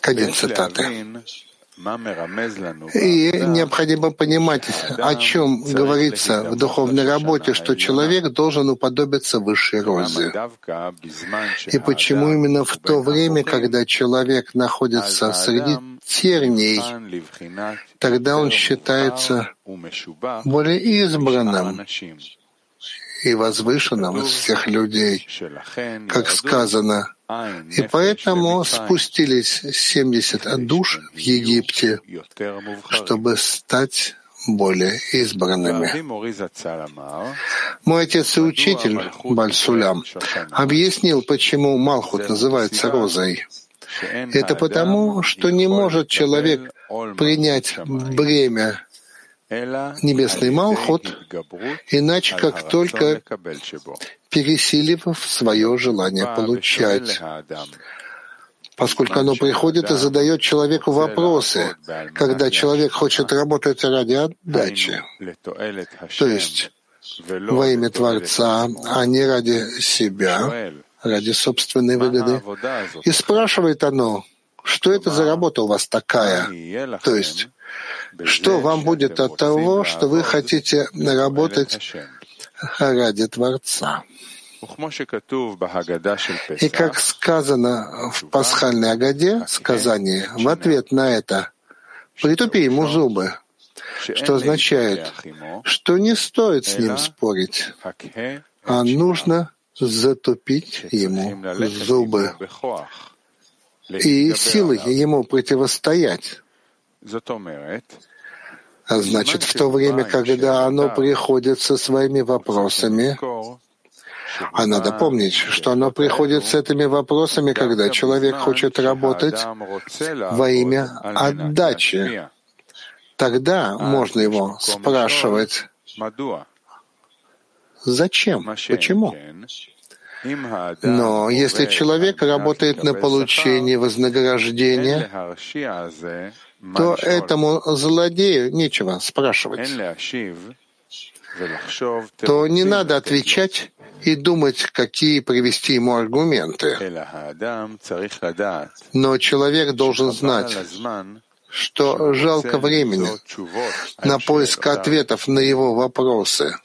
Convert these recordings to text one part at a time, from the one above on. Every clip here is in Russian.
Конец цитаты. И необходимо понимать, о чем говорится в духовной работе, что человек должен уподобиться высшей розе. И почему именно в то время, когда человек находится среди терней, тогда он считается более избранным и возвышенным из всех людей, как сказано, и поэтому спустились 70 душ в Египте, чтобы стать более избранными. Мой отец и учитель Бальсулям объяснил, почему Малхут называется розой. Это потому, что не может человек принять бремя небесный Малхут, иначе как только пересилив свое желание получать, поскольку оно приходит и задает человеку вопросы, когда человек хочет работать ради отдачи, то есть во имя Творца, а не ради себя, ради собственной выгоды. И спрашивает оно, что это за работа у вас такая? То есть, что вам будет от того, что вы хотите работать ради Творца? И как сказано в пасхальной Агаде, сказание, в ответ на это «притупи ему зубы», что означает, что не стоит с ним спорить, а нужно затупить ему зубы и силой ему противостоять. А значит, в то время, когда оно приходит со своими вопросами, а надо помнить, что оно приходит с этими вопросами, когда человек хочет работать во имя отдачи. Тогда можно его спрашивать, зачем, почему? Но если человек работает на получение вознаграждения, то этому злодею нечего спрашивать. То не надо отвечать и думать, какие привести ему аргументы. Но человек должен знать, что жалко времени на поиск ответов на его вопросы.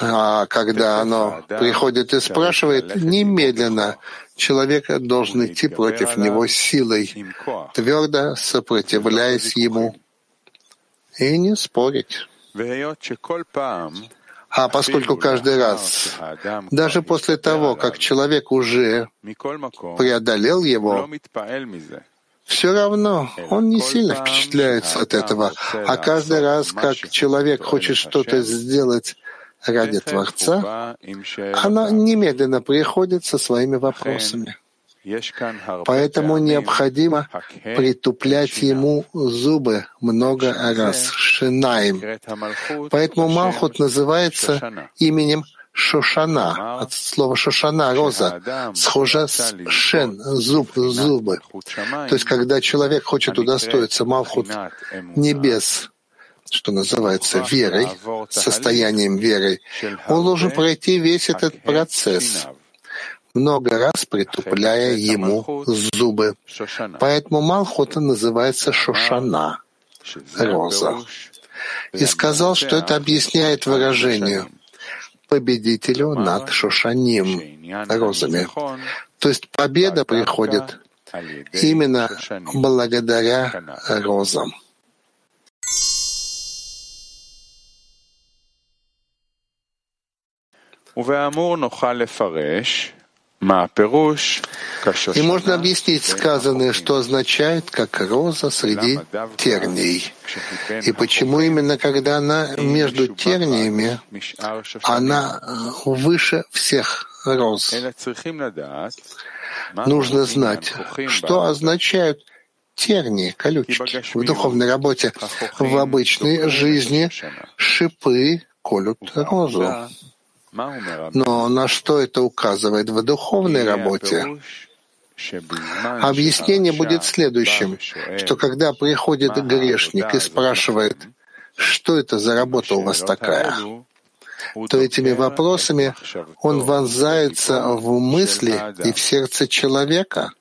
А когда оно приходит и спрашивает, немедленно человек должен идти против него силой, твердо сопротивляясь ему. И не спорить. А поскольку каждый раз, даже после того, как человек уже преодолел его, все равно он не сильно впечатляется от этого. А каждый раз, как человек хочет что-то сделать ради Творца, она немедленно приходит со своими вопросами. Поэтому необходимо притуплять ему зубы много раз, шинаем. Поэтому Малхут называется именем Шошана, от слова Шошана, роза, схожа с шен, зуб, зубы. То есть, когда человек хочет удостоиться Малхут небес, что называется верой, состоянием веры, он должен пройти весь этот процесс, много раз притупляя ему зубы. Поэтому Малхута называется Шошана, роза. И сказал, что это объясняет выражение победителю над Шошаним, розами. То есть победа приходит именно благодаря розам. Увеамур нухалефареш и можно объяснить сказанное, что означает, как роза среди терний. И почему именно когда она между терниями, она выше всех роз. Нужно знать, что означают тернии, колючки в духовной работе. В обычной жизни шипы колют розу. Но на что это указывает в духовной работе? Объяснение будет следующим, что когда приходит грешник и спрашивает, что это за работа у вас такая, то этими вопросами он вонзается в мысли и в сердце человека —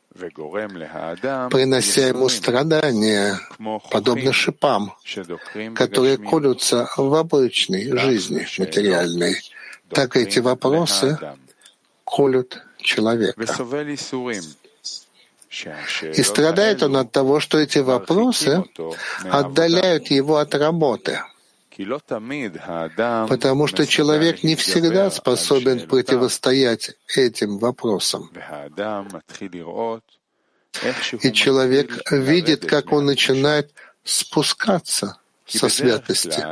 принося ему страдания, подобно шипам, которые колются в обычной жизни материальной, так эти вопросы колют человека. И страдает он от того, что эти вопросы отдаляют его от работы, потому что человек не всегда способен противостоять этим вопросам. И человек видит, как он начинает спускаться со святости,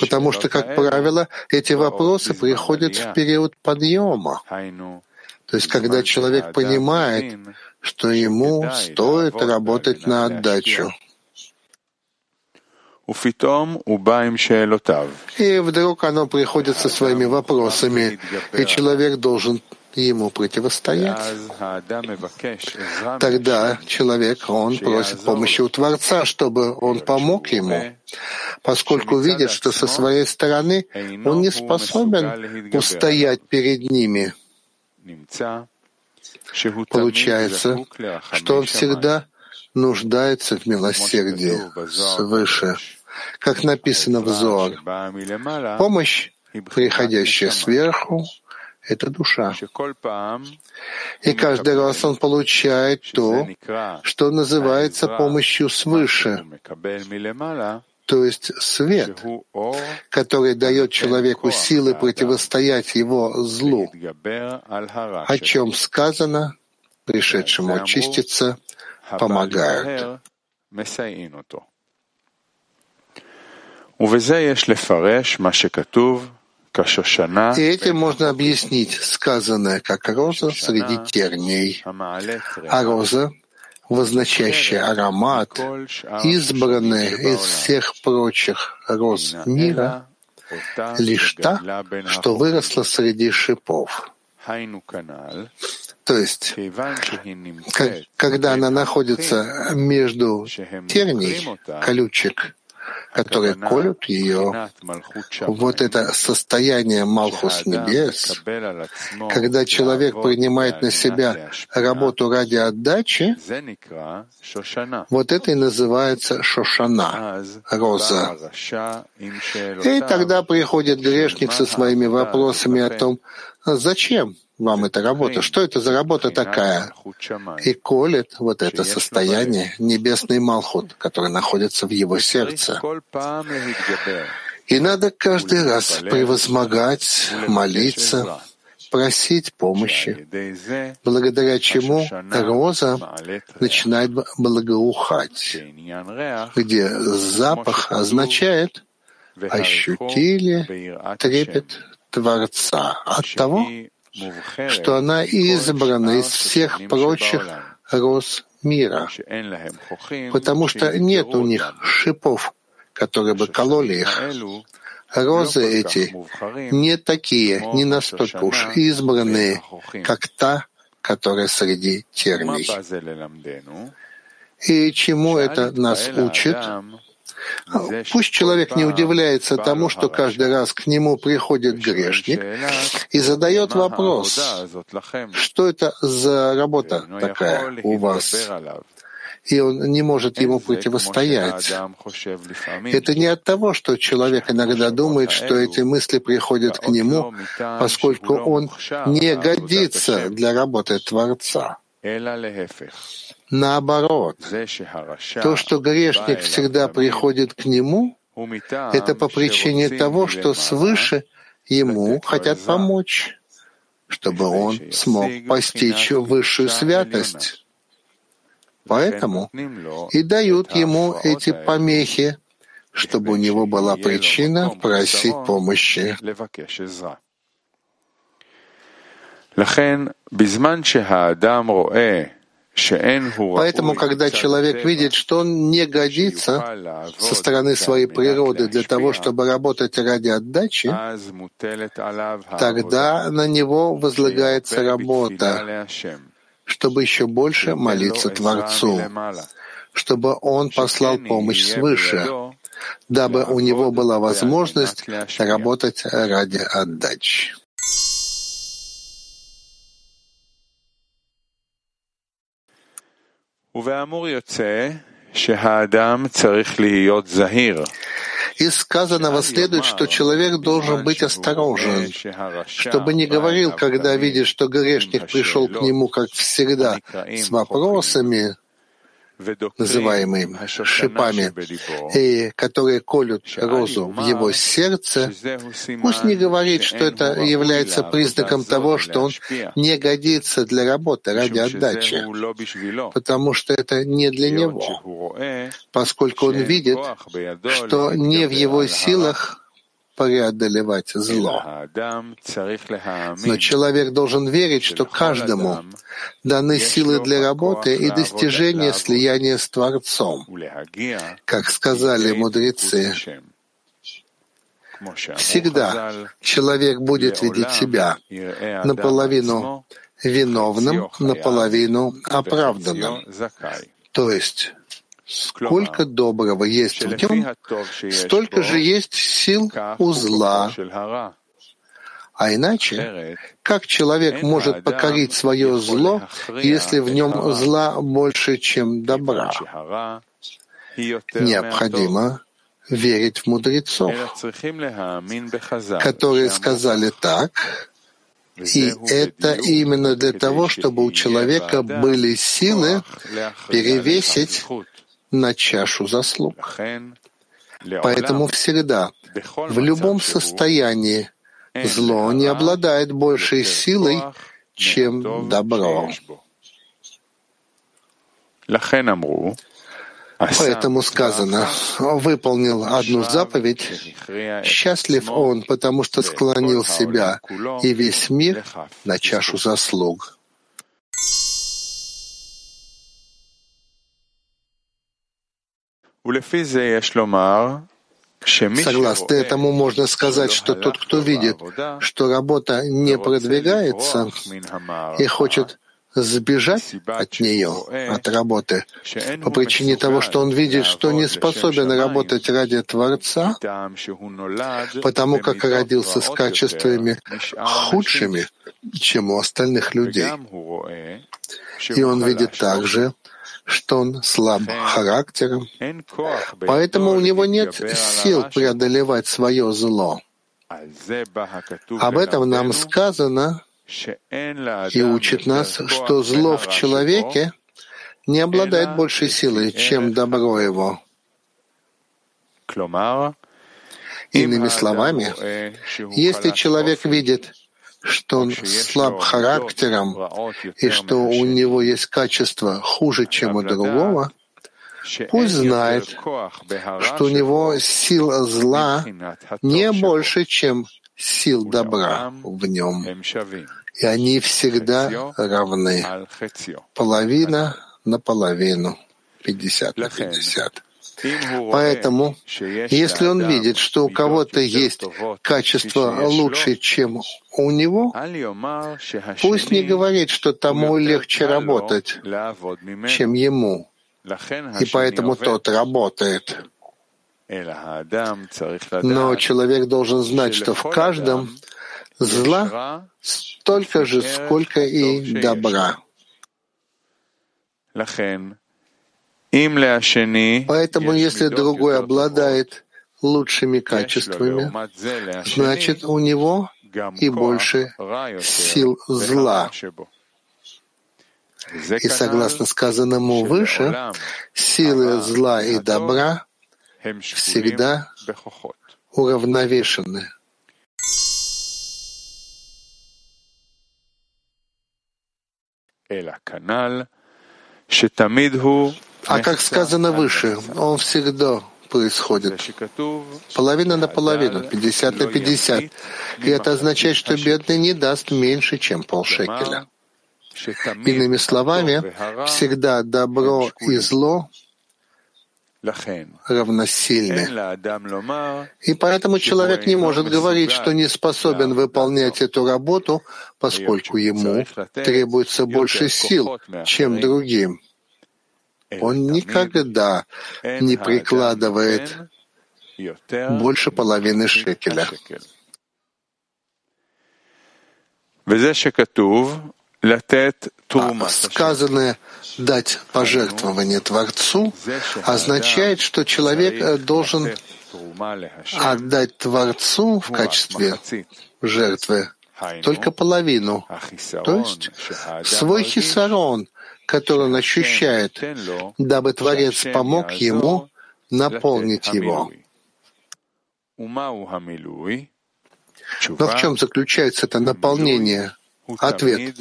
потому что, как правило, эти вопросы приходят в период подъема, то есть когда человек понимает, что ему стоит работать на отдачу. И вдруг оно приходит со своими вопросами, и человек должен ему противостоять. Тогда человек, он просит помощи у Творца, чтобы он помог ему, поскольку видит, что со своей стороны он не способен устоять перед ними. Получается, что он всегда нуждается в милосердии свыше. Как написано в Зоар, помощь, приходящая сверху, — это душа. И каждый раз он получает то, что называется помощью свыше, то есть свет, который дает человеку силы противостоять его злу, о чем сказано, пришедшему очиститься, помогают. И этим можно объяснить сказанное как роза среди терней. А роза возносящая аромат, избранная из всех прочих роз мира, лишь та, что выросла среди шипов. То есть, когда она находится между терней, колючек, которые колют ее, вот это состояние Малхус Небес, когда человек принимает на себя работу ради отдачи, вот это и называется Шошана, роза. И тогда приходит грешник со своими вопросами о том, зачем вам эта работа? Что это за работа такая? И колет вот это состояние, небесный Малхут, который находится в его сердце. И надо каждый раз превозмогать, молиться, просить помощи, благодаря чему роза начинает благоухать, где запах означает ощутили трепет Творца. От того, что она избрана из всех прочих роз мира, потому что нет у них шипов, которые бы кололи их. Розы эти не такие, не настолько уж избранные, как та, которая среди терний. И чему это нас учит? Пусть человек не удивляется тому, что каждый раз к нему приходит грешник и задает вопрос, что это за работа такая у вас? и он не может ему противостоять. Это не от того, что человек иногда думает, что эти мысли приходят к нему, поскольку он не годится для работы Творца. Наоборот, то, что грешник всегда приходит к нему, это по причине того, что свыше ему хотят помочь, чтобы он смог постичь высшую святость. Поэтому и дают ему эти помехи, чтобы у него была причина просить помощи. לכן, בזמן שהאדם רואה Поэтому, когда человек видит, что он не годится со стороны своей природы для того, чтобы работать ради отдачи, тогда на него возлагается работа, чтобы еще больше молиться Творцу, чтобы он послал помощь свыше, дабы у него была возможность работать ради отдачи. Из сказанного следует, что человек должен быть осторожен, чтобы не говорил, когда видит, что грешник пришел к нему, как всегда, с вопросами, называемые шипами, и которые колют розу в его сердце, пусть не говорит, что это является признаком того, что он не годится для работы ради отдачи, потому что это не для него, поскольку он видит, что не в его силах преодолевать зло. Но человек должен верить, что каждому даны силы для работы и достижения слияния с Творцом, как сказали мудрецы. Всегда человек будет видеть себя наполовину виновным, наполовину оправданным. То есть Сколько доброго есть в нем, столько же есть сил у зла. А иначе, как человек может покорить свое зло, если в нем зла больше, чем добра? Необходимо верить в мудрецов, которые сказали так, и это именно для того, чтобы у человека были силы перевесить на чашу заслуг. Поэтому всегда, в любом состоянии, зло не обладает большей силой, чем добро. Поэтому сказано, выполнил одну заповедь, счастлив он, потому что склонил себя и весь мир на чашу заслуг. Согласно этому можно сказать, что тот, кто видит, что работа не продвигается и хочет сбежать от нее, от работы, по причине того, что он видит, что не способен работать ради Творца, потому как родился с качествами худшими, чем у остальных людей. И он видит также, что он слаб характером, поэтому у него нет сил преодолевать свое зло. Об этом нам сказано и учит нас, что зло в человеке не обладает большей силой, чем добро его. Иными словами, если человек видит, что он слаб характером и что у него есть качество хуже, чем у другого, пусть знает, что у него сил зла не больше, чем сил добра в нем. И они всегда равны. Половина на половину, 50 на 50. Поэтому, если он видит, что у кого-то есть качество лучше, чем у него, пусть не говорит, что тому легче работать, чем ему, и поэтому тот работает. Но человек должен знать, что в каждом зла столько же, сколько и добра. Поэтому, если другой обладает лучшими качествами, значит, у него и больше сил зла. И согласно сказанному выше, силы зла и добра всегда уравновешены. А как сказано выше, он всегда происходит. Половина на половину, 50 на 50. И это означает, что бедный не даст меньше, чем полшекеля. Иными словами, всегда добро и зло равносильны. И поэтому человек не может говорить, что не способен выполнять эту работу, поскольку ему требуется больше сил, чем другим. Он никогда не прикладывает больше половины шекеля. сказанное «дать пожертвование Творцу» означает, что человек э, должен отдать Творцу в качестве жертвы. Только половину, то есть свой хисарон, который он ощущает, дабы Творец помог ему наполнить его. Но в чем заключается это наполнение? Ответ.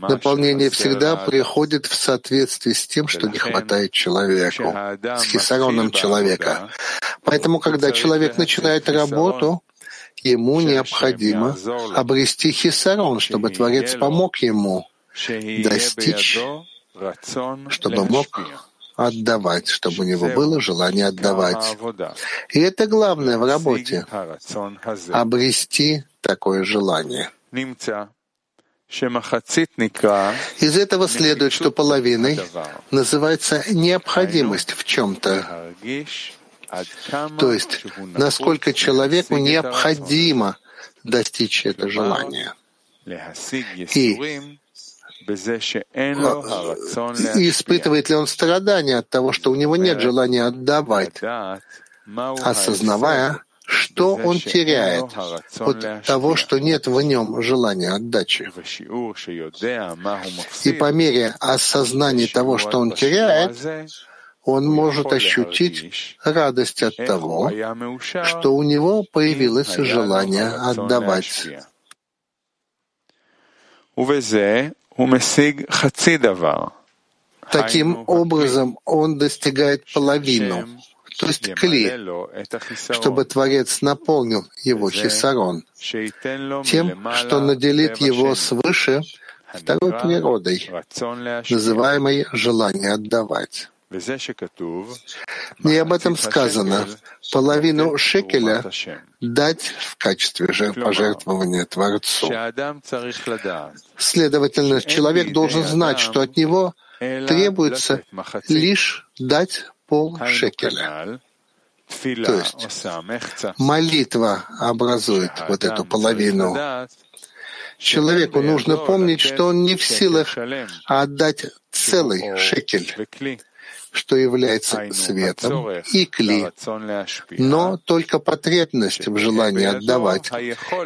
Наполнение всегда приходит в соответствии с тем, что не хватает человеку, с хисароном человека. Поэтому, когда человек начинает работу, ему необходимо обрести хисарон, чтобы Творец помог ему достичь, чтобы мог отдавать, чтобы у него было желание отдавать. И это главное в работе — обрести такое желание. Из этого следует, что половиной называется необходимость в чем-то. То есть, насколько человеку необходимо достичь это желание. И испытывает ли он страдания от того, что у него нет желания отдавать, осознавая, что он теряет от того, что нет в нем желания отдачи. И по мере осознания того, что он теряет, он может ощутить радость от того, что у него появилось желание отдавать. Таким образом, он достигает половину, то есть кли, чтобы Творец наполнил его хисарон тем, что наделит его свыше второй природой, называемой желание отдавать. И об этом сказано. Половину шекеля дать в качестве пожертвования Творцу. Следовательно, человек должен знать, что от него требуется лишь дать пол шекеля. То есть молитва образует вот эту половину. Человеку нужно помнить, что он не в силах отдать целый шекель что является светом и кли, но только потребность в желании отдавать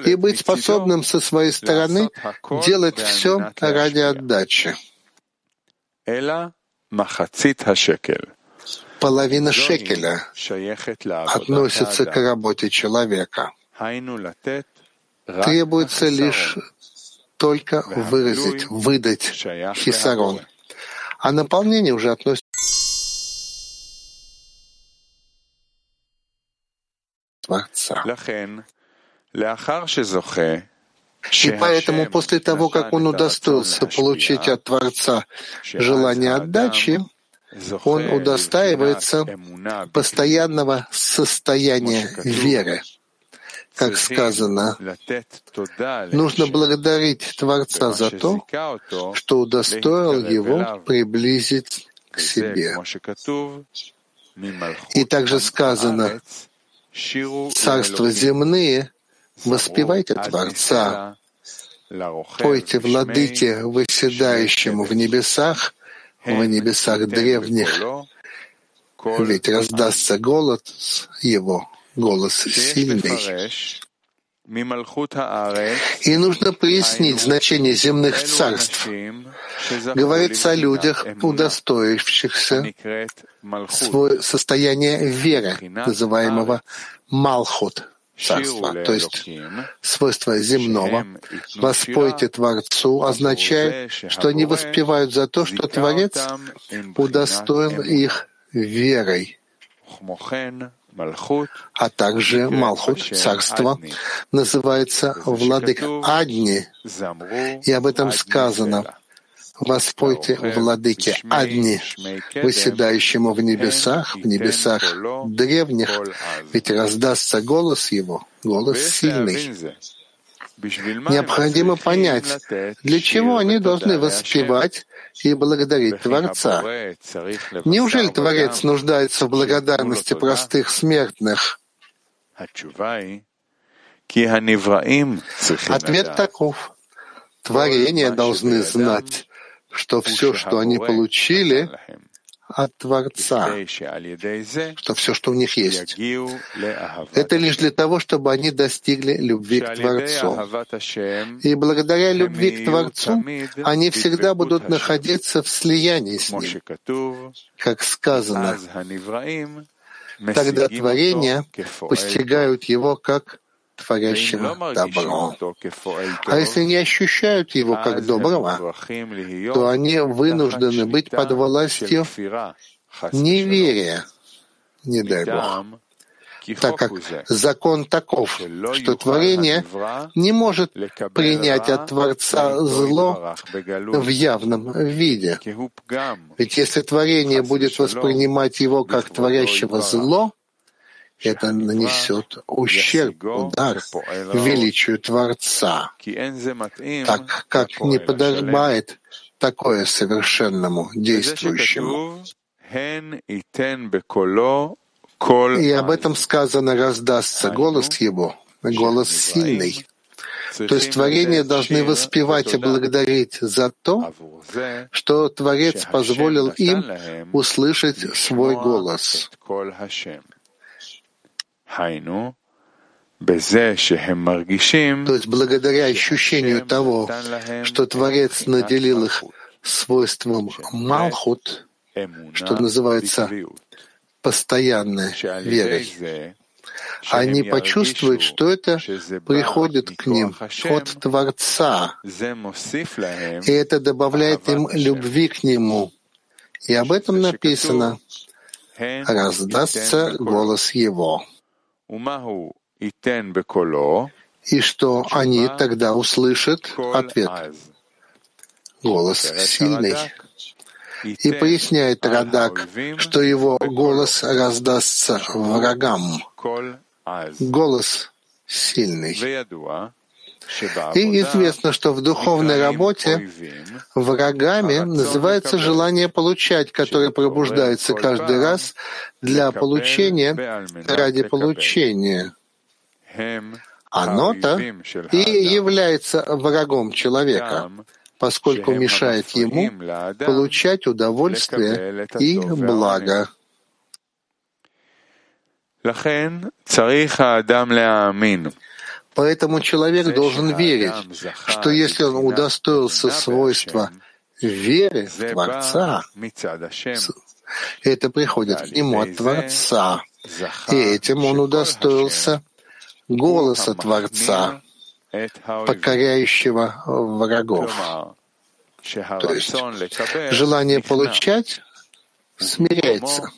и быть способным со своей стороны делать все ради отдачи. Половина шекеля относится к работе человека. Требуется лишь только выразить, выдать хисарон, а наполнение уже относится Творца. И поэтому после того, как он удостоился получить от Творца желание отдачи, он удостаивается постоянного состояния веры. Как сказано, нужно благодарить Творца за то, что удостоил его приблизить к себе. И также сказано, царства земные, воспевайте Творца, пойте владыке, выседающему в небесах, в небесах древних, ведь раздастся голос его, голос сильный. И нужно пояснить значение земных царств. Говорится о людях, удостоившихся состояния веры, называемого Малхут, царства, то есть свойство земного. «Воспойте Творцу» означает, что они воспевают за то, что Творец удостоил их верой а также Малхут, царство, называется владык Адни, и об этом сказано. «Воспойте владыке Адни, выседающему в небесах, в небесах древних, ведь раздастся голос его, голос сильный». Необходимо понять, для чего они должны воспевать и благодарить Творца. Неужели Творец нуждается в благодарности простых смертных? Ответ таков. творения должны знать, что все, что они получили, от Творца, что все, что у них есть, это лишь для того, чтобы они достигли любви к Творцу. И благодаря любви к Творцу они всегда будут находиться в слиянии с Ним. Как сказано, тогда творения постигают Его как творящего добро. А если не ощущают его как доброго, то они вынуждены быть под властью неверия, не дай Бог. Так как закон таков, что творение не может принять от Творца зло в явном виде. Ведь если творение будет воспринимать его как творящего зло, это нанесет ущерб, удар величию Творца, так как не подобает такое совершенному действующему. И об этом сказано «раздастся голос его, голос сильный». То есть творения должны воспевать и благодарить за то, что Творец позволил им услышать свой голос. То есть благодаря ощущению того, что Творец наделил их свойством Малхут, что называется постоянной верой, они почувствуют, что это приходит к ним от Творца, и это добавляет им любви к Нему. И об этом написано. «Раздастся голос Его». И что они тогда услышат? Ответ. Голос сильный. И поясняет Радак, что его голос раздастся врагам. Голос сильный. И известно, что в духовной работе врагами называется желание получать, которое пробуждается каждый раз для получения ради получения. Оно-то и является врагом человека, поскольку мешает ему получать удовольствие и благо. Поэтому человек должен верить, что если он удостоился свойства веры в Творца, это приходит к нему от Творца, и этим он удостоился голоса Творца, покоряющего врагов. То есть желание получать смиряется,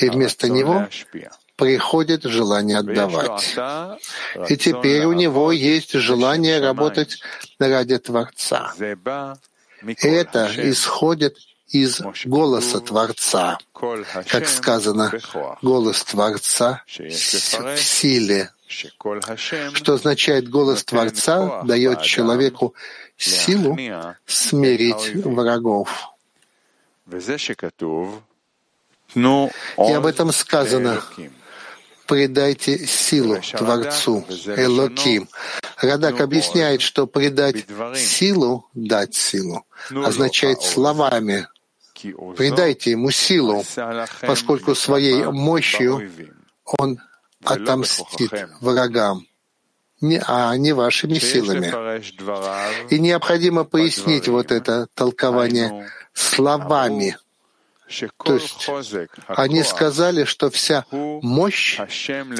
и вместо него приходит желание отдавать. И теперь у него есть желание работать ради Творца. Это исходит из голоса Творца, как сказано, голос Творца в силе, что означает голос Творца дает человеку силу смирить врагов. И об этом сказано предайте силу Творцу, Элоким. Радак объясняет, что предать силу, дать силу, означает словами. Предайте ему силу, поскольку своей мощью он отомстит врагам, не, а не вашими силами. И необходимо пояснить вот это толкование словами — то есть они сказали, что вся мощь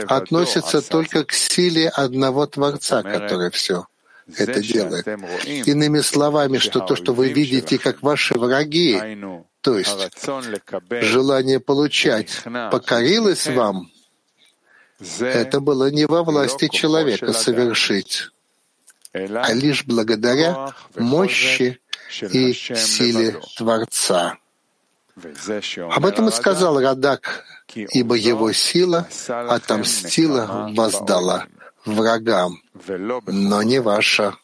относится только к силе одного Творца, который все это делает. Иными словами, что то, что вы видите как ваши враги, то есть желание получать, покорилось вам, это было не во власти человека совершить, а лишь благодаря мощи и силе Творца. Об этом и сказал Радак, ибо его сила отомстила, воздала врагам, но не ваша.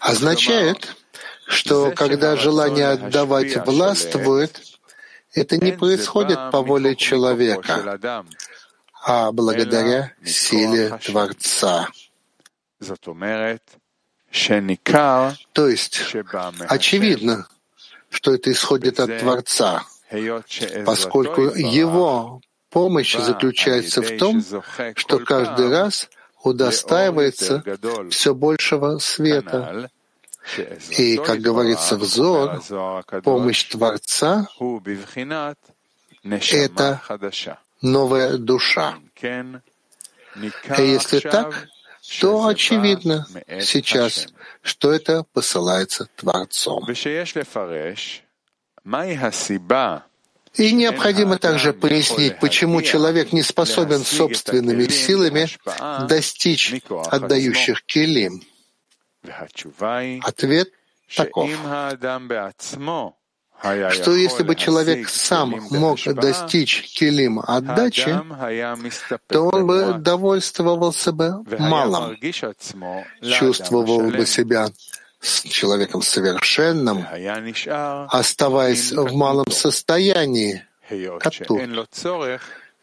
Означает, что когда желание отдавать властвует, это не происходит по воле человека, а благодаря силе Творца. То есть, очевидно, что это исходит от Творца, поскольку его помощь заключается в том, что каждый раз удостаивается все большего света. И, как говорится в Зор, помощь Творца — это новая душа. И если так, то очевидно сейчас, что это посылается Творцом. И необходимо также пояснить, почему человек не способен собственными силами достичь отдающих келим. Ответ таков что если бы человек сам мог достичь килим отдачи, то он бы довольствовался бы малым, чувствовал бы себя с человеком совершенным, оставаясь в малом состоянии, как тут.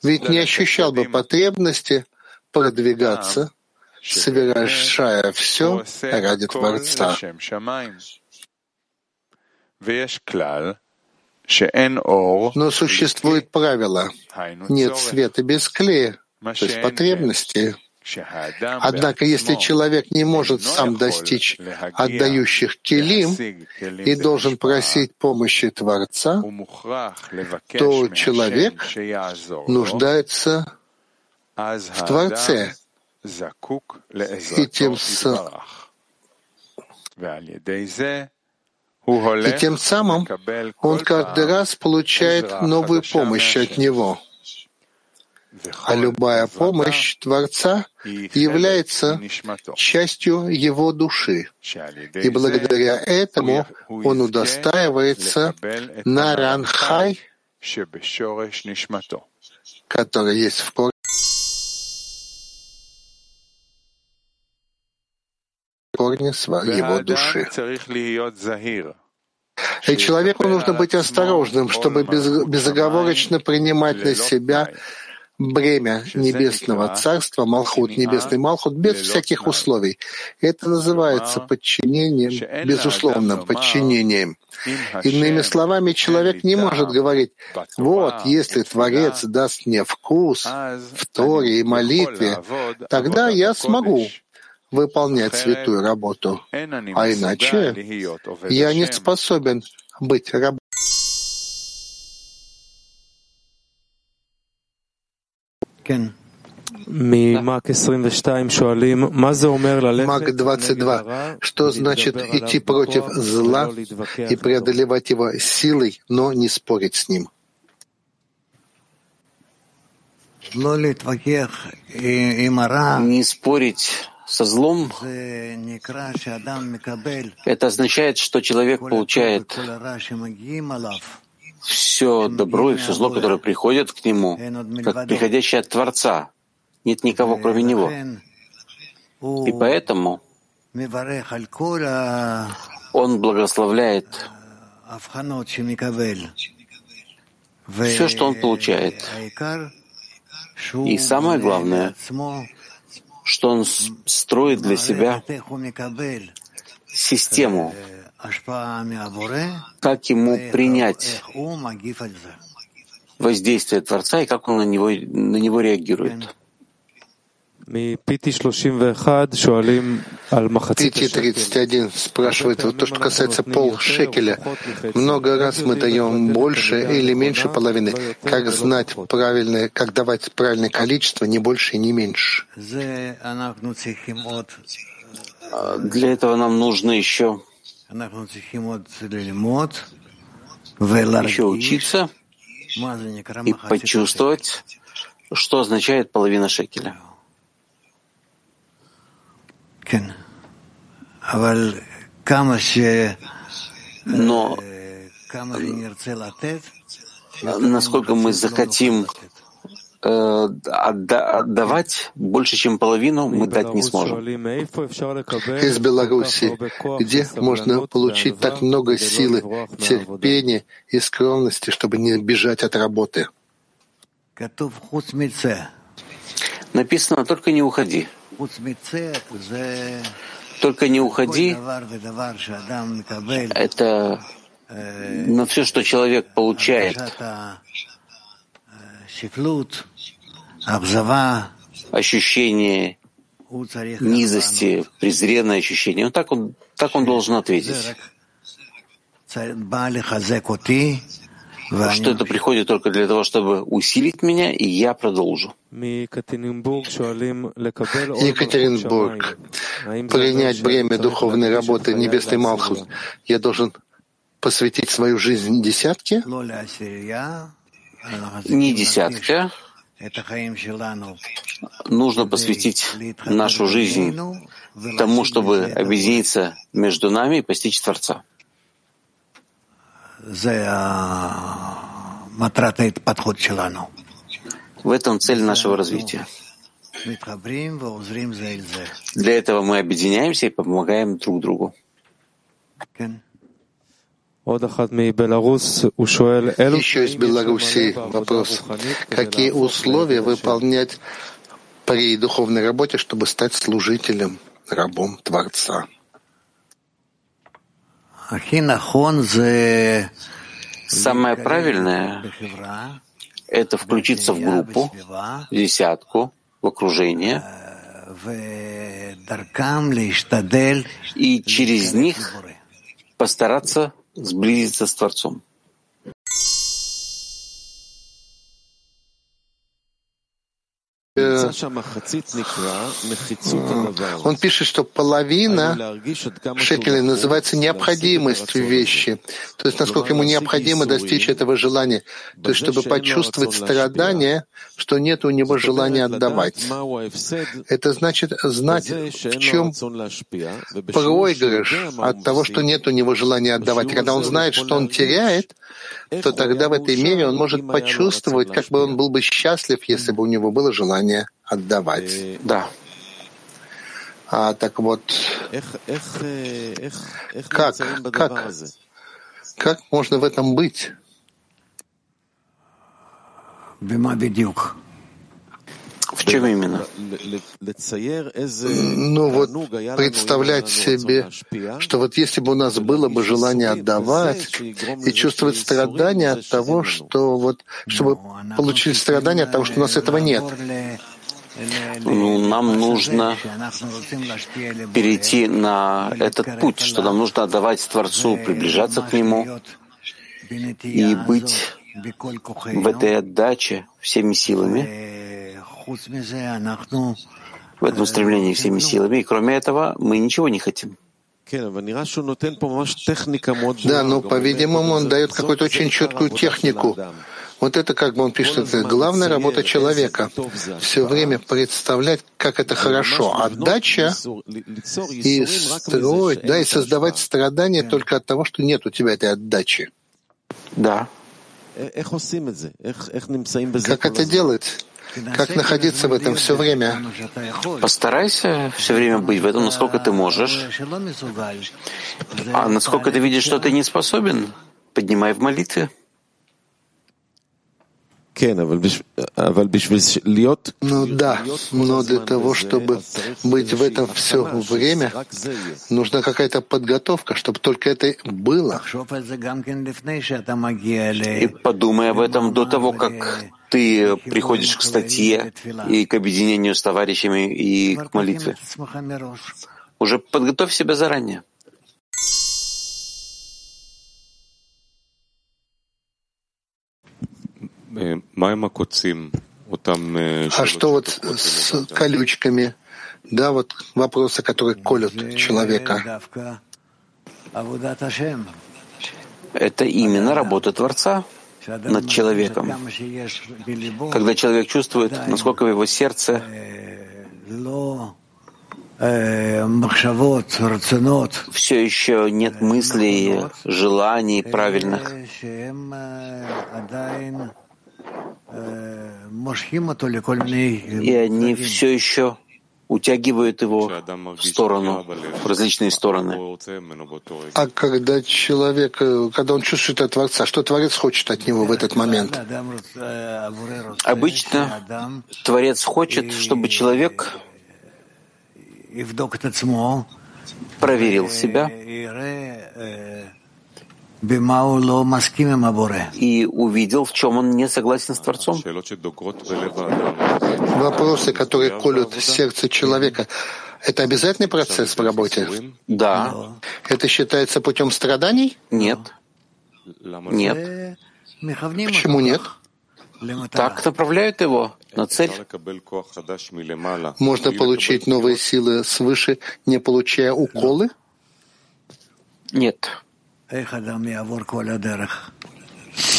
Ведь не ощущал бы потребности продвигаться, совершая все ради Творца. Но существует правило «нет света без клея», то есть потребности. Однако, если человек не может сам достичь отдающих келим и должен просить помощи Творца, то человек нуждается в Творце. и тем самым и тем самым он каждый раз получает новую помощь от него. А любая помощь Творца является частью его души. И благодаря этому он удостаивается Наранхай, который есть в корне корне его души. И человеку нужно быть осторожным, чтобы безоговорочно принимать на себя бремя Небесного Царства, Малхут, Небесный Малхут, без всяких условий. Это называется подчинением, безусловным подчинением. Иными словами, человек не может говорить, вот, если Творец даст мне вкус в Торе и молитве, тогда я смогу выполнять святую работу, а иначе я не способен быть рабом. Маг 22. Что значит идти против зла и преодолевать его силой, но не спорить с ним? Не спорить со злом, это означает, что человек получает все добро и все зло, которое приходит к нему, как приходящее от Творца. Нет никого, кроме него. И поэтому он благословляет все, что он получает. И самое главное, что он строит для себя систему, как ему принять воздействие Творца и как он на него, на него реагирует. Пити 31 спрашивает, вот то, что касается пол шекеля, много раз мы даем больше или меньше половины. Как знать правильное, как давать правильное количество, не больше и не меньше? Для этого нам нужно еще, еще учиться и почувствовать, что означает половина шекеля. Но насколько мы захотим э, отдавать больше, чем половину, мы дать не сможем. Из Беларуси, где можно получить так много силы, терпения и скромности, чтобы не бежать от работы. Написано, только не уходи. Только не уходи. Это на все, что человек получает. Ощущение низости, презренное ощущение. Вот так он, так он должен ответить. Что это приходит только для того, чтобы усилить меня, и я продолжу. Екатеринбург. Принять бремя духовной работы Небесной Малхут. Я должен посвятить свою жизнь десятке? Не десятка. Нужно посвятить нашу жизнь тому, чтобы объединиться между нами и постичь Творца. В этом цель нашего развития. Для этого мы объединяемся и помогаем друг другу. Еще из Беларуси вопрос. Какие условия выполнять при духовной работе, чтобы стать служителем, рабом Творца? Самое правильное — это включиться в группу, в десятку, в окружение, и через них постараться сблизиться с Творцом. Он пишет, что половина шекеля называется необходимость вещи. То есть, насколько ему необходимо достичь этого желания. То есть, чтобы почувствовать страдание, что нет у него желания отдавать. Это значит знать, в чем проигрыш от того, что нет у него желания отдавать. Когда он знает, что он теряет, то тогда в этой мере он может почувствовать, как бы он был бы счастлив, если бы у него было желание отдавать. Э, да. А так вот, как, как, как можно в этом быть? В чем именно? Ну вот представлять себе, что вот если бы у нас было бы желание отдавать и чувствовать страдания от того, что вот, чтобы получили страдания от того, что у нас этого нет. Ну, нам нужно перейти на этот путь, что нам нужно отдавать Творцу, приближаться к Нему и быть в этой отдаче всеми силами, в этом стремлении всеми силами, и кроме этого мы ничего не хотим. Да, но, по-видимому, он дает какую-то очень четкую технику. Вот это, как бы он пишет, это главная работа человека. Все время представлять, как это хорошо. Отдача и строить, да, и создавать страдания только от того, что нет у тебя этой отдачи. Да. Как это делать? Как находиться в этом все время? Постарайся все время быть в этом, насколько ты можешь. А насколько ты видишь, что ты не способен, поднимай в молитве. Ну да, но для того, чтобы быть в этом все время, нужна какая-то подготовка, чтобы только это было. И подумай об этом до того, как ты приходишь к статье и к объединению с товарищами и к молитве. Уже подготовь себя заранее. А что вот с колючками? Да, вот вопросы, которые колют человека. Это именно работа Творца над человеком. Когда человек чувствует, насколько в его сердце все еще нет мыслей, желаний правильных, и они все еще утягивает его в сторону, в различные стороны. А когда человек, э, когда он чувствует от Творца, что Творец хочет от него в этот момент? Обычно Творец хочет, чтобы человек проверил себя и увидел, в чем он не согласен с Творцом. Вопросы, которые колют сердце человека, это обязательный процесс в работе? Да. Это считается путем страданий? Нет. Нет. Почему нет? Так направляют его на цель. Можно получить новые силы свыше, не получая уколы? Нет.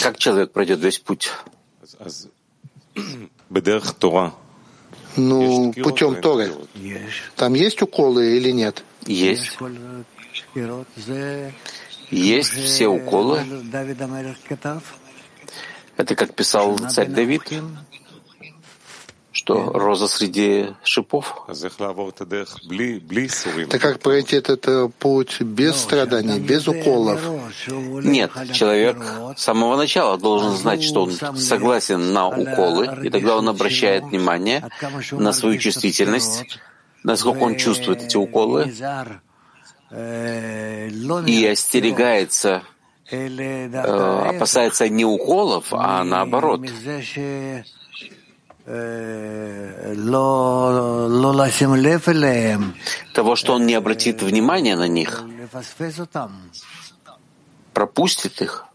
Как человек пройдет весь путь? Ну, путем Торы. Там есть уколы или нет? Есть. Есть все уколы. Это как писал царь Давид что роза среди шипов. Так как пройти этот э, путь без страданий, без уколов? Нет, человек с самого начала должен знать, что он согласен на уколы, и тогда он обращает внимание на свою чувствительность, насколько он чувствует эти уколы, и остерегается, э, опасается не уколов, а наоборот того, что он не обратит внимания на них, пропустит их.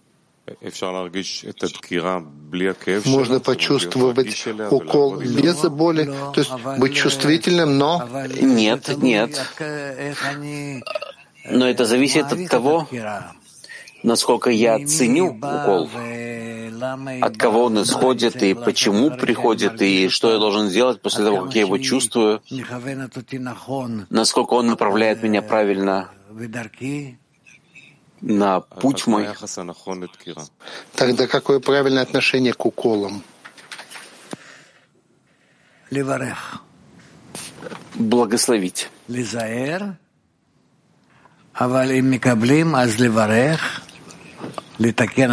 Можно почувствовать укол без боли, то есть быть чувствительным, но... Нет, нет. Но это зависит от того, насколько я ценю укол, от кого он исходит и почему приходит, и что я должен сделать после того, как я его чувствую, насколько он направляет меня правильно? на путь мой. Тогда какое правильное отношение к уколам? Благословить.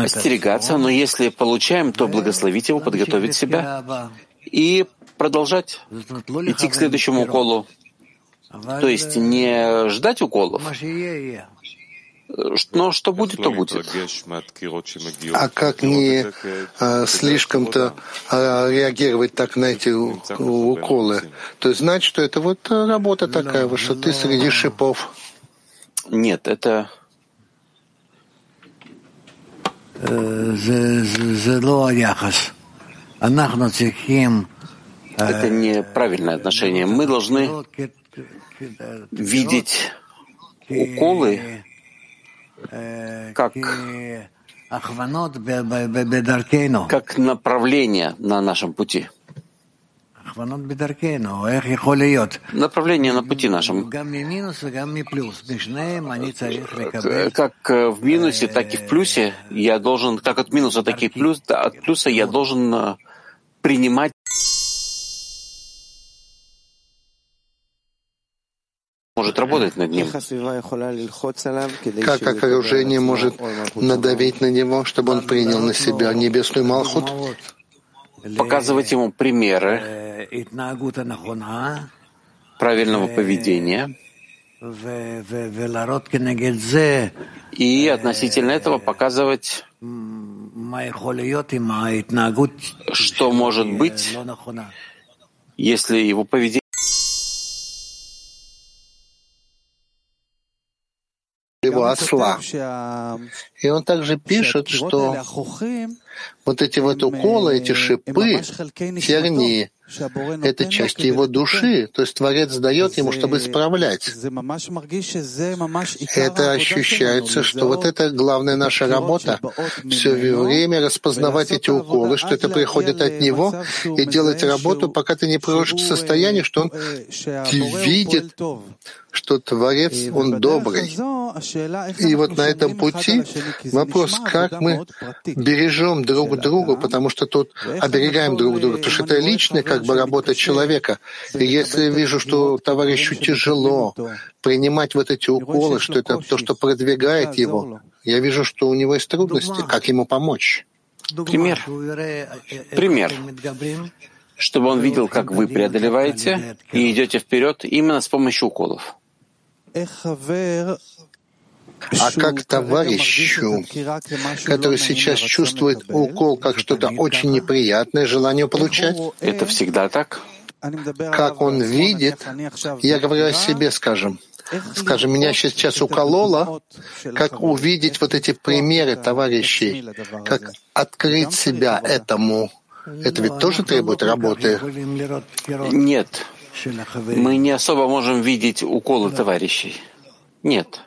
Остерегаться, но если получаем, то благословить его, подготовить себя и продолжать идти к следующему уколу. То есть не ждать уколов, но что будет, то будет. А как не а, слишком-то а, реагировать так на эти уколы? То есть знать, что это вот работа такая, вот, что ты среди шипов. Нет, это это неправильное отношение. Мы должны видеть уколы как, как направление на нашем пути. Направление на пути нашем. Как в минусе, так и в плюсе я должен, как от минуса, так и плюс, от плюса я должен э, принимать может работать над ним. Как окружение может надавить на него, чтобы он принял на себя небесную Малхут? Показывать ему примеры правильного поведения. И относительно этого показывать, что может быть, если его поведение осла. И он также пишет, что вот эти вот уколы, эти шипы, тернии, это часть его души, то есть Творец дает ему, чтобы исправлять. Это ощущается, что вот это главная наша работа, все время распознавать эти уколы, что это приходит от него, и делать работу, пока ты не придешь к состоянию, что он видит, что Творец, Он добрый. И вот на этом пути вопрос, как мы бережем друг друга, потому что тут оберегаем друг друга, потому что это личное как как бы работа человека. И если я вижу, что товарищу тяжело принимать вот эти уколы, что это то, что продвигает его, я вижу, что у него есть трудности, как ему помочь. Пример. Пример. Чтобы он видел, как вы преодолеваете и идете вперед именно с помощью уколов. А как товарищу, который сейчас чувствует укол как что-то очень неприятное, желание получать? Это всегда так? Как он видит, я говорю о себе, скажем, скажем, меня сейчас укололо, как увидеть вот эти примеры товарищей, как открыть себя этому. Это ведь тоже требует работы? Нет. Мы не особо можем видеть уколы товарищей. Нет.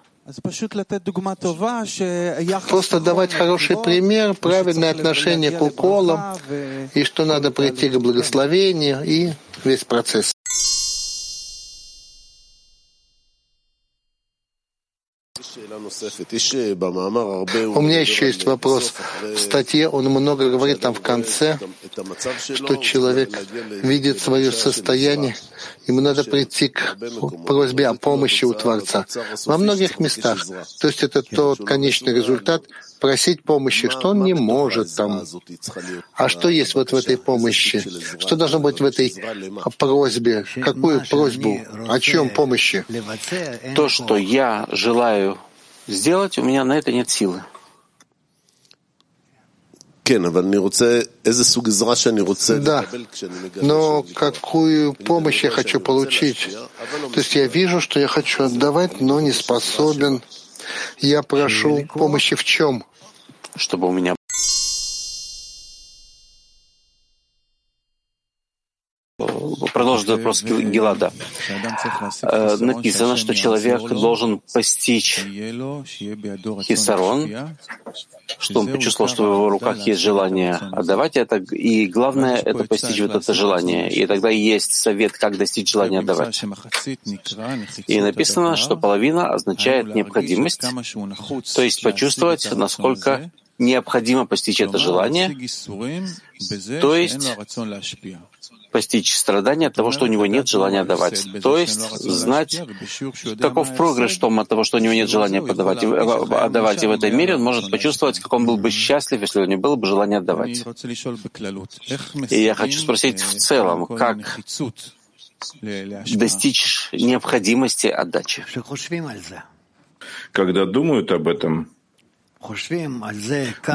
Просто давать хороший пример, правильное отношение к уколам, и что надо прийти к благословению, и весь процесс. У меня еще есть вопрос. В статье он много говорит там в конце, что человек видит свое состояние, ему надо прийти к просьбе о помощи у Творца. Во многих местах. То есть это тот конечный результат, просить помощи, что он не может там. А что есть вот в этой помощи? Что должно быть в этой просьбе? Какую просьбу? О чем помощи? То, что я желаю сделать, у меня на это нет силы. Да, но какую помощь я хочу получить? То есть я вижу, что я хочу отдавать, но не способен. Я прошу помощи в чем? Чтобы у меня продолжить вопрос Гелада. Э, написано, что человек должен постичь хисарон, что он почувствовал, что в его руках есть желание отдавать это, и главное — это постичь вот это желание. И тогда есть совет, как достичь желания отдавать. И написано, что половина означает необходимость, то есть почувствовать, насколько необходимо постичь это желание, то есть постичь страдания от того, что у него нет желания давать. То есть знать, каков прогресс в том от того, что у него нет желания подавать, отдавать. И в этой мере он может почувствовать, как он был бы счастлив, если у него было бы желание отдавать. И я хочу спросить в целом, как достичь необходимости отдачи. Когда думают об этом,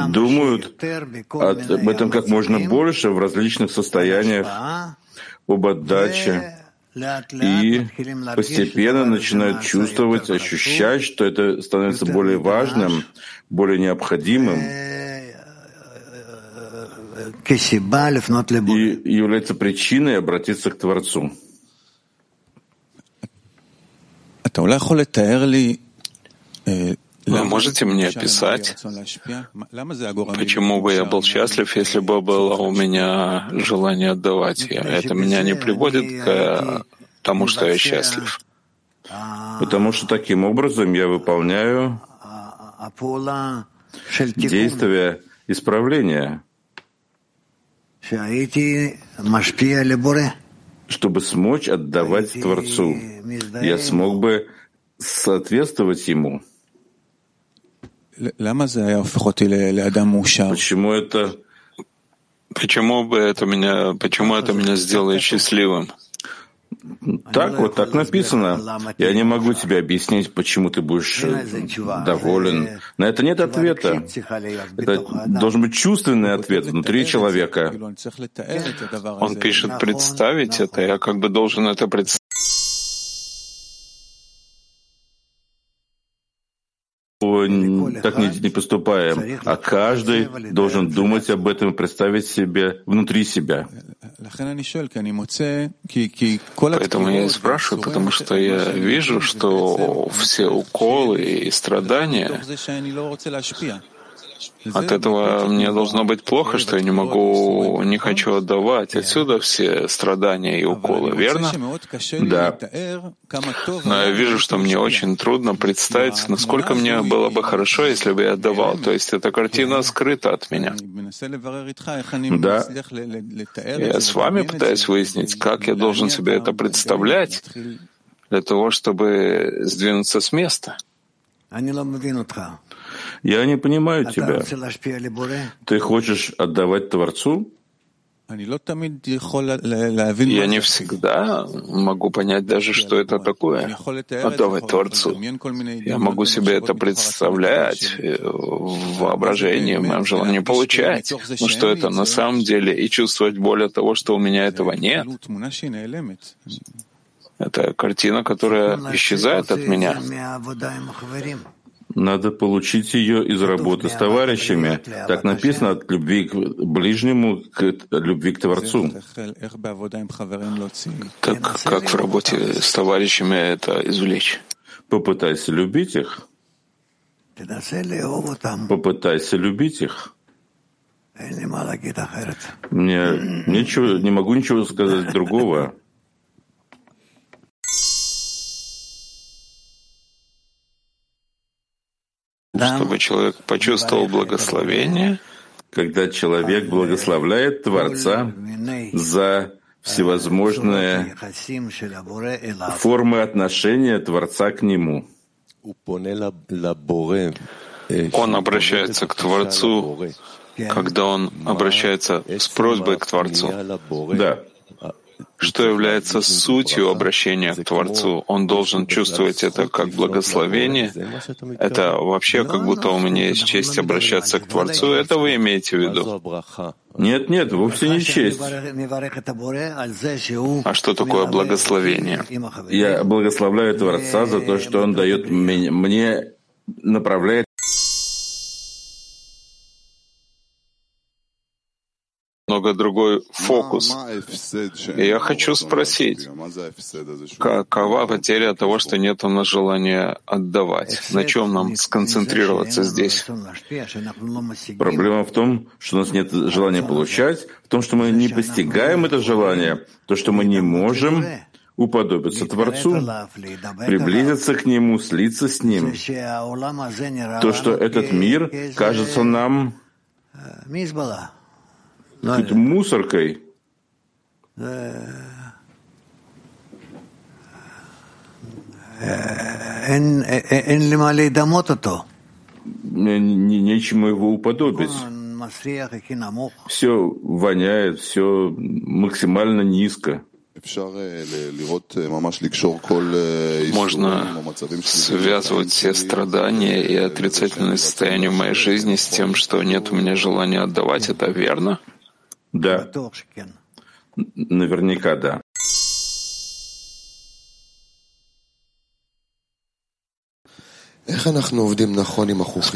думают об этом как можно больше в различных состояниях об отдаче и постепенно начинают чувствовать, ощущать, что это становится более важным, более необходимым и является причиной обратиться к Творцу. Вы можете мне описать, почему бы я был счастлив, если бы было у меня желание отдавать? Это меня не приводит к тому, что я счастлив. Потому что таким образом я выполняю действия исправления, чтобы смочь отдавать Творцу. Я смог бы соответствовать Ему. Почему это? Почему бы это меня, почему это меня сделает счастливым? Так вот, так написано. Я не могу тебе объяснить, почему ты будешь э, доволен. На это нет ответа. Это должен быть чувственный ответ внутри человека. Он пишет представить это, я как бы должен это представить. Так не, не поступаем, а каждый должен думать об этом и представить себе внутри себя. Поэтому я и спрашиваю, потому что я вижу, что все уколы и страдания От этого мне должно быть плохо, что я не могу, не хочу отдавать. Отсюда все страдания и уколы, верно? Да. Но я вижу, что мне очень трудно представить, насколько мне было бы хорошо, если бы я отдавал. То есть эта картина скрыта от меня. Да. Я с вами пытаюсь выяснить, как я должен себе это представлять для того, чтобы сдвинуться с места. Я не понимаю тебя. Ты хочешь отдавать Творцу? Я не всегда могу понять даже, что это такое, отдавать Творцу. Я могу себе это представлять в воображении, в моем желании получать, но что это на самом деле, и чувствовать боль от того, что у меня этого нет. Это картина, которая исчезает от меня. Надо получить ее из работы с товарищами. Так написано от любви к ближнему к любви к Творцу. Так как в работе с товарищами это извлечь? Попытайся любить их. Попытайся любить их. Мне ничего, не могу ничего сказать другого. Чтобы человек почувствовал благословение. Когда человек благословляет Творца за всевозможные формы отношения Творца к нему. Он обращается к Творцу, когда он обращается с просьбой к Творцу. Да что является сутью обращения к Творцу. Он должен чувствовать это как благословение. Это вообще как будто у меня есть честь обращаться к Творцу. Это вы имеете в виду? Нет, нет, вовсе не честь. А что такое благословение? Я благословляю Творца за то, что Он дает мне, направляет немного другой фокус. И я хочу спросить, какова потеря того, что нет у нас желания отдавать? На чем нам сконцентрироваться здесь? Проблема в том, что у нас нет желания получать, в том, что мы не постигаем это желание, то, что мы не можем уподобиться Творцу, приблизиться к Нему, слиться с Ним. То, что этот мир кажется нам какой-то мусоркой. Нечему его уподобить. Все воняет, все максимально низко. Можно связывать все страдания и отрицательное состояние в моей жизни с тем, что нет у меня желания отдавать. Это верно? Да. Наверняка да.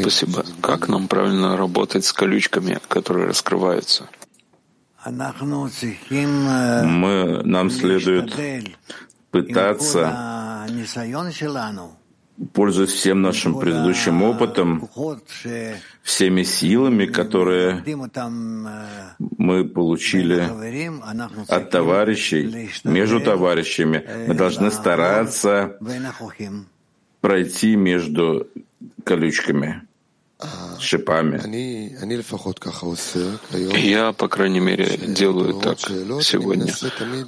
Спасибо. Как нам правильно работать с колючками, которые раскрываются? Мы, нам следует пытаться пользуясь всем нашим предыдущим опытом, всеми силами, которые мы получили от товарищей, между товарищами, мы должны стараться пройти между колючками, шипами. Я, по крайней мере, делаю так сегодня.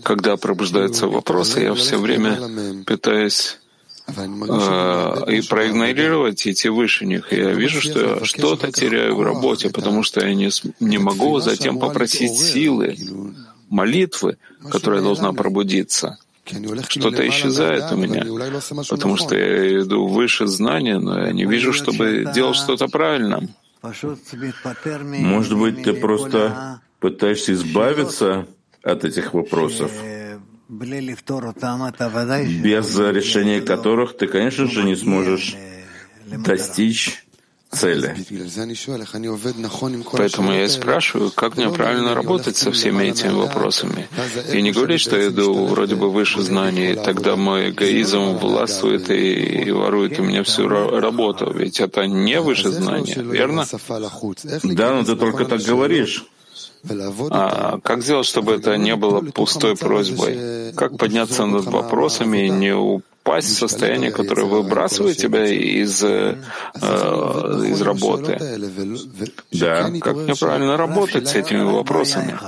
Когда пробуждаются вопросы, я все время пытаюсь а, и проигнорировать, идти выше них. Я вижу, что я что-то теряю в работе, потому что я не, не могу затем попросить силы, молитвы, которая должна пробудиться. Что-то исчезает у меня, потому что я иду выше знания, но я не вижу, чтобы делал что-то правильно. Может быть, ты просто пытаешься избавиться от этих вопросов, без решения которых ты, конечно же, не сможешь достичь цели. Поэтому я и спрашиваю, как мне правильно работать со всеми этими вопросами. И не говорить, что я иду вроде бы выше знаний, тогда мой эгоизм властвует и ворует у меня всю работу. Ведь это не выше знания, верно? Да, но ты только так говоришь. А как сделать, чтобы это не было пустой просьбой? Как подняться над вопросами и не упасть в состояние, которое выбрасывает тебя из, э, из работы? Да. Как мне правильно работать с этими вопросами?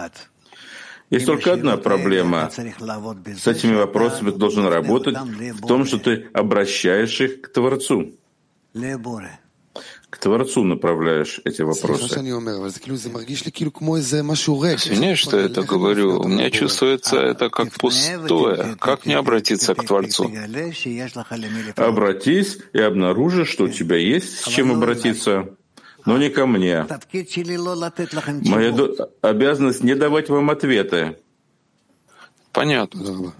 Есть только одна проблема. С этими вопросами ты должен работать в том, что ты обращаешь их к Творцу к Творцу направляешь эти вопросы. Извиняюсь, что я это говорю. У меня чувствуется это как пустое. Как не обратиться к Творцу? Обратись и обнаружи, что у тебя есть с чем обратиться, но не ко мне. Моя обязанность не давать вам ответы. Понятно.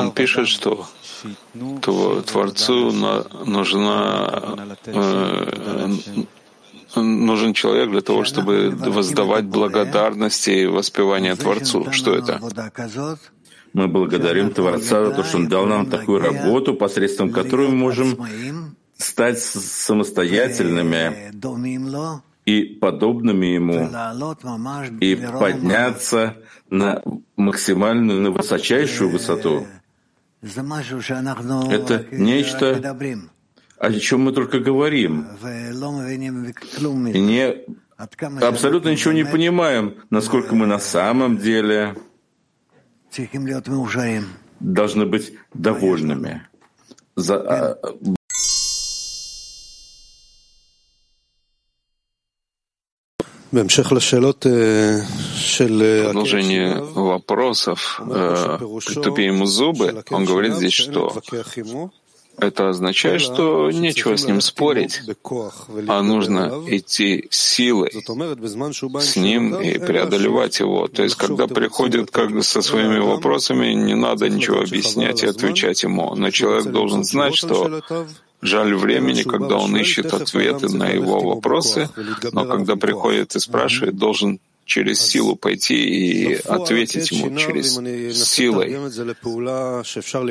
Он пишет, что Творцу нужна, э, нужен человек для того, чтобы воздавать благодарности и воспевание Творцу. Что это? Мы благодарим Творца за то, что Он дал нам такую работу, посредством которой мы можем стать самостоятельными и подобными ему, и подняться на максимальную, на высочайшую высоту. Это нечто, о чем мы только говорим, и не, абсолютно ничего не понимаем, насколько мы на самом деле должны быть довольными. За, Продолжение вопросов э, «Притупи ему зубы», он говорит здесь, что? это означает, что нечего с ним спорить, а нужно идти силой с ним и преодолевать его. То есть, когда приходит как со своими вопросами, не надо ничего объяснять и отвечать ему. Но человек должен знать, что Жаль времени, когда он ищет ответы на его вопросы, но когда приходит и спрашивает, должен через силу пойти и ответить ему через силой.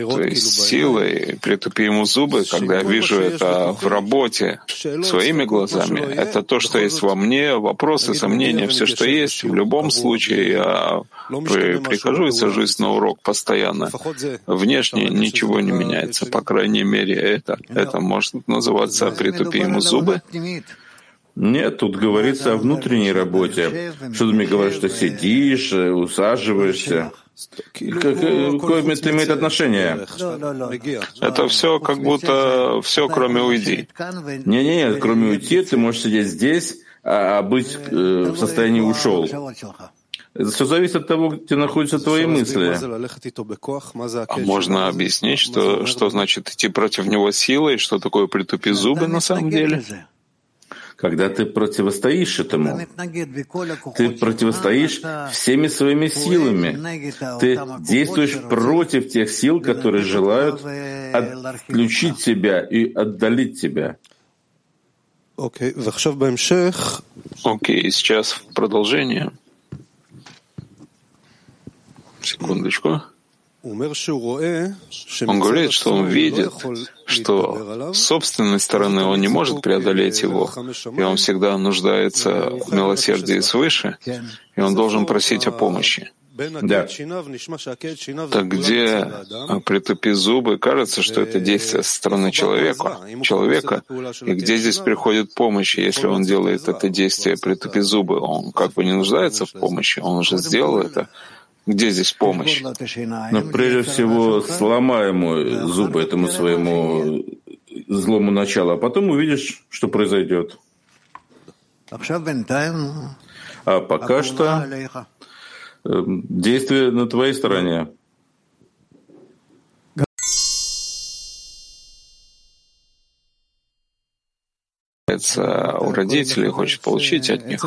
То есть силой притупи ему зубы, когда я вижу это в работе своими глазами. Это то, что есть во мне, вопросы, сомнения, все, что есть. В любом случае я прихожу и сажусь на урок постоянно. Внешне ничего не меняется, по крайней мере, это. Это может называться «притупи ему зубы». Нет, тут говорится о внутренней работе. Что ты мне говоришь, что сидишь, э, усаживаешься? Какое это имеет отношение? Это все как будто все, кроме уйди. Не-не, кроме уйти, ты можешь сидеть здесь, а, а быть э, в состоянии ушел. Это все зависит от того, где находятся твои мысли. А можно объяснить, что, что значит идти против него силой, что такое притупи зубы на самом деле? Когда ты противостоишь этому. Ты противостоишь всеми своими силами. Ты действуешь против тех сил, которые желают отключить тебя и отдалить тебя. Окей, okay, сейчас в продолжение. Секундочку. Он говорит, что он видит, что с собственной стороны он не может преодолеть его, и он всегда нуждается в милосердии свыше, и он должен просить о помощи. Да. Так где притупи зубы, кажется, что это действие со стороны человека, человека, и где здесь приходит помощь, если он делает это действие притупи зубы, он как бы не нуждается в помощи, он уже сделал это, где здесь помощь? Но прежде всего сломай ему зубы этому своему злому началу, а потом увидишь, что произойдет. А пока что э, действие на твоей стороне. У родителей, хочет получить от них.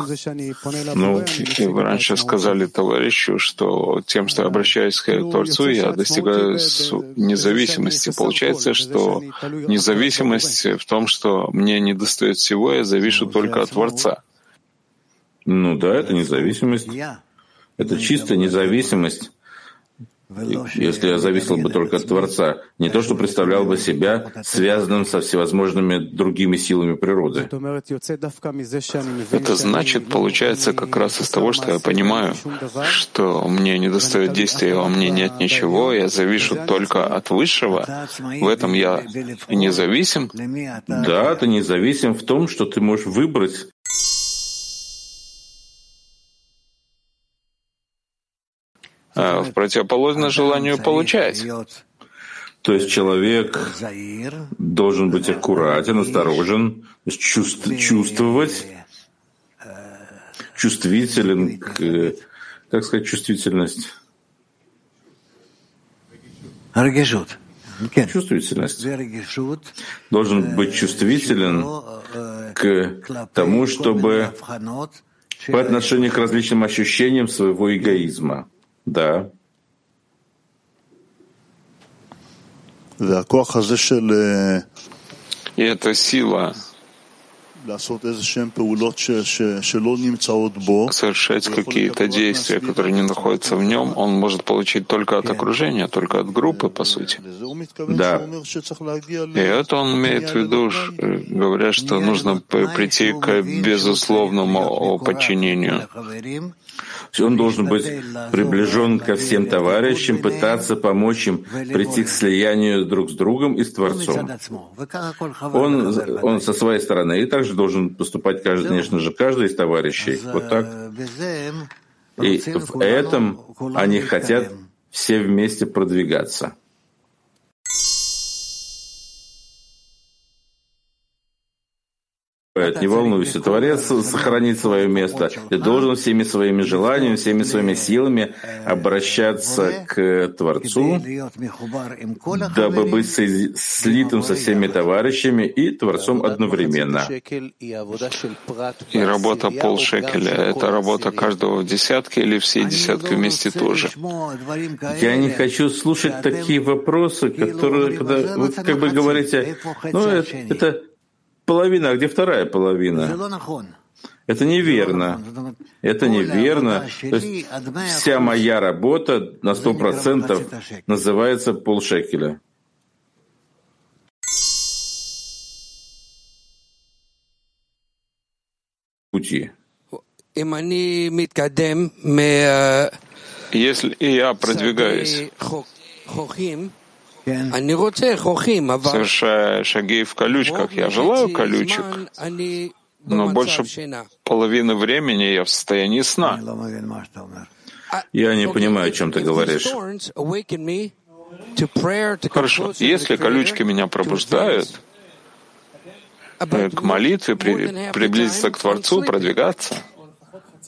Ну, и вы раньше сказали товарищу, что тем, что я обращаюсь к Творцу, я достигаю независимости. Получается, что независимость в том, что мне не достает всего, я завишу только от Творца. Ну да, это независимость. Это чистая независимость если я зависел бы только от Творца, не то что представлял бы себя связанным со всевозможными другими силами природы. Это значит, получается как раз из того, что я понимаю, что мне не достает действия, а мне нет ничего, я завишу только от Высшего, в этом я независим. Да, ты независим в том, что ты можешь выбрать в противоположность желанию получать. То есть человек должен быть аккуратен, осторожен, чувств, чувствовать, чувствителен, к, как сказать, чувствительность. Чувствительность. Должен быть чувствителен к тому, чтобы по отношению к различным ощущениям своего эгоизма. Да. И эта сила совершать какие-то действия, которые не находятся в нем, он может получить только от окружения, только от группы, по сути. Да. И это он имеет в виду, говоря, что нужно прийти к безусловному подчинению. Он должен быть приближен ко всем товарищам, пытаться помочь им прийти к слиянию друг с другом и с Творцом. Он, он со своей стороны и также должен поступать, конечно же, каждый из товарищей. Вот так. И в этом они хотят все вместе продвигаться. Не волнуйся, Творец сохранит свое место. Ты должен всеми своими желаниями, всеми своими силами обращаться к Творцу, дабы быть слитым со всеми товарищами и Творцом одновременно. И работа полшекеля — это работа каждого в десятке или все десятки вместе тоже? Я не хочу слушать такие вопросы, которые, когда вы как бы говорите, ну, это, это половина, а где вторая половина? Это неверно. Это неверно. То есть вся моя работа на сто процентов называется полшекеля. Пути. Если я продвигаюсь совершая шаги в колючках. Я желаю колючек, но больше половины времени я в состоянии сна. Я не понимаю, о чем ты говоришь. Хорошо. Если колючки меня пробуждают, э, к молитве, при, приблизиться к Творцу, продвигаться,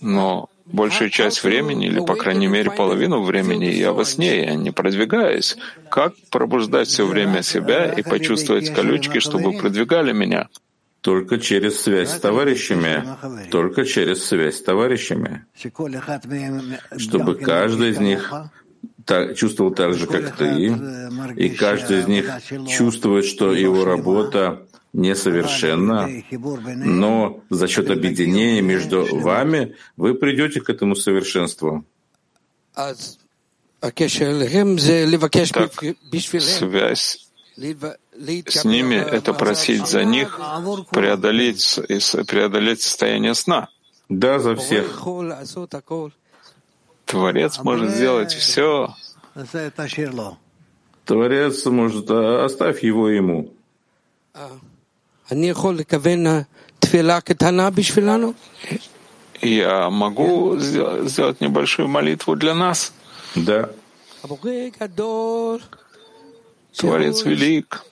но большую часть времени, или, по крайней мере, половину времени я во сне, я не продвигаюсь. Как пробуждать все время себя и почувствовать колючки, чтобы продвигали меня? Только через связь с товарищами. Только через связь с товарищами. Чтобы каждый из них так, чувствовал так же, как ты, и каждый из них чувствует, что его работа несовершенна, но за счет объединения между вами вы придете к этому совершенству. Так, связь с ними — это просить за них преодолеть, преодолеть состояние сна. Да, за всех. Творец может сделать все. Творец может, а, оставь его ему. Я могу сделать небольшую молитву для нас? Да. Творец велик.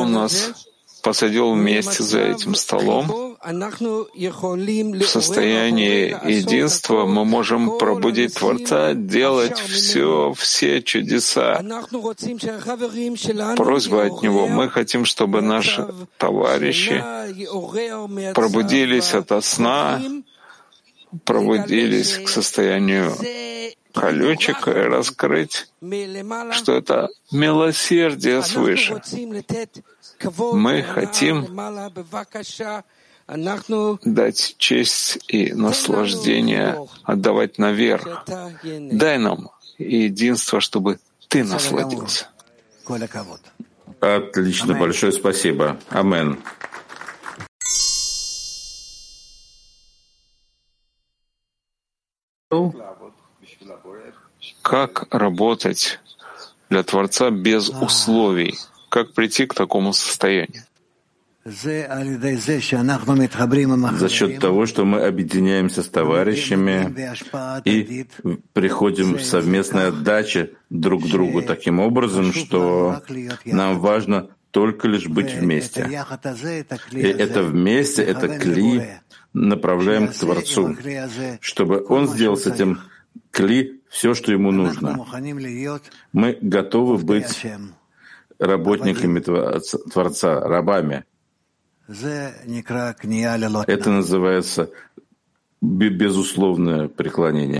Он нас посадил вместе за этим столом, в состоянии единства мы можем пробудить Творца, делать все, все чудеса. Просьба от Него. Мы хотим, чтобы наши товарищи пробудились от сна, пробудились к состоянию колючек и раскрыть, что это милосердие свыше. Мы хотим дать честь и наслаждение, отдавать наверх. Дай нам единство, чтобы ты насладился. Отлично, большое спасибо. Амен. Как работать для Творца без условий? Как прийти к такому состоянию? За счет того, что мы объединяемся с товарищами и приходим в совместной отдаче друг к другу таким образом, что нам важно только лишь быть вместе. И это вместе, это кли, направляем к Творцу, чтобы Он сделал с этим кли все, что ему нужно. Мы готовы быть работниками Творца, рабами. Это называется безусловное преклонение.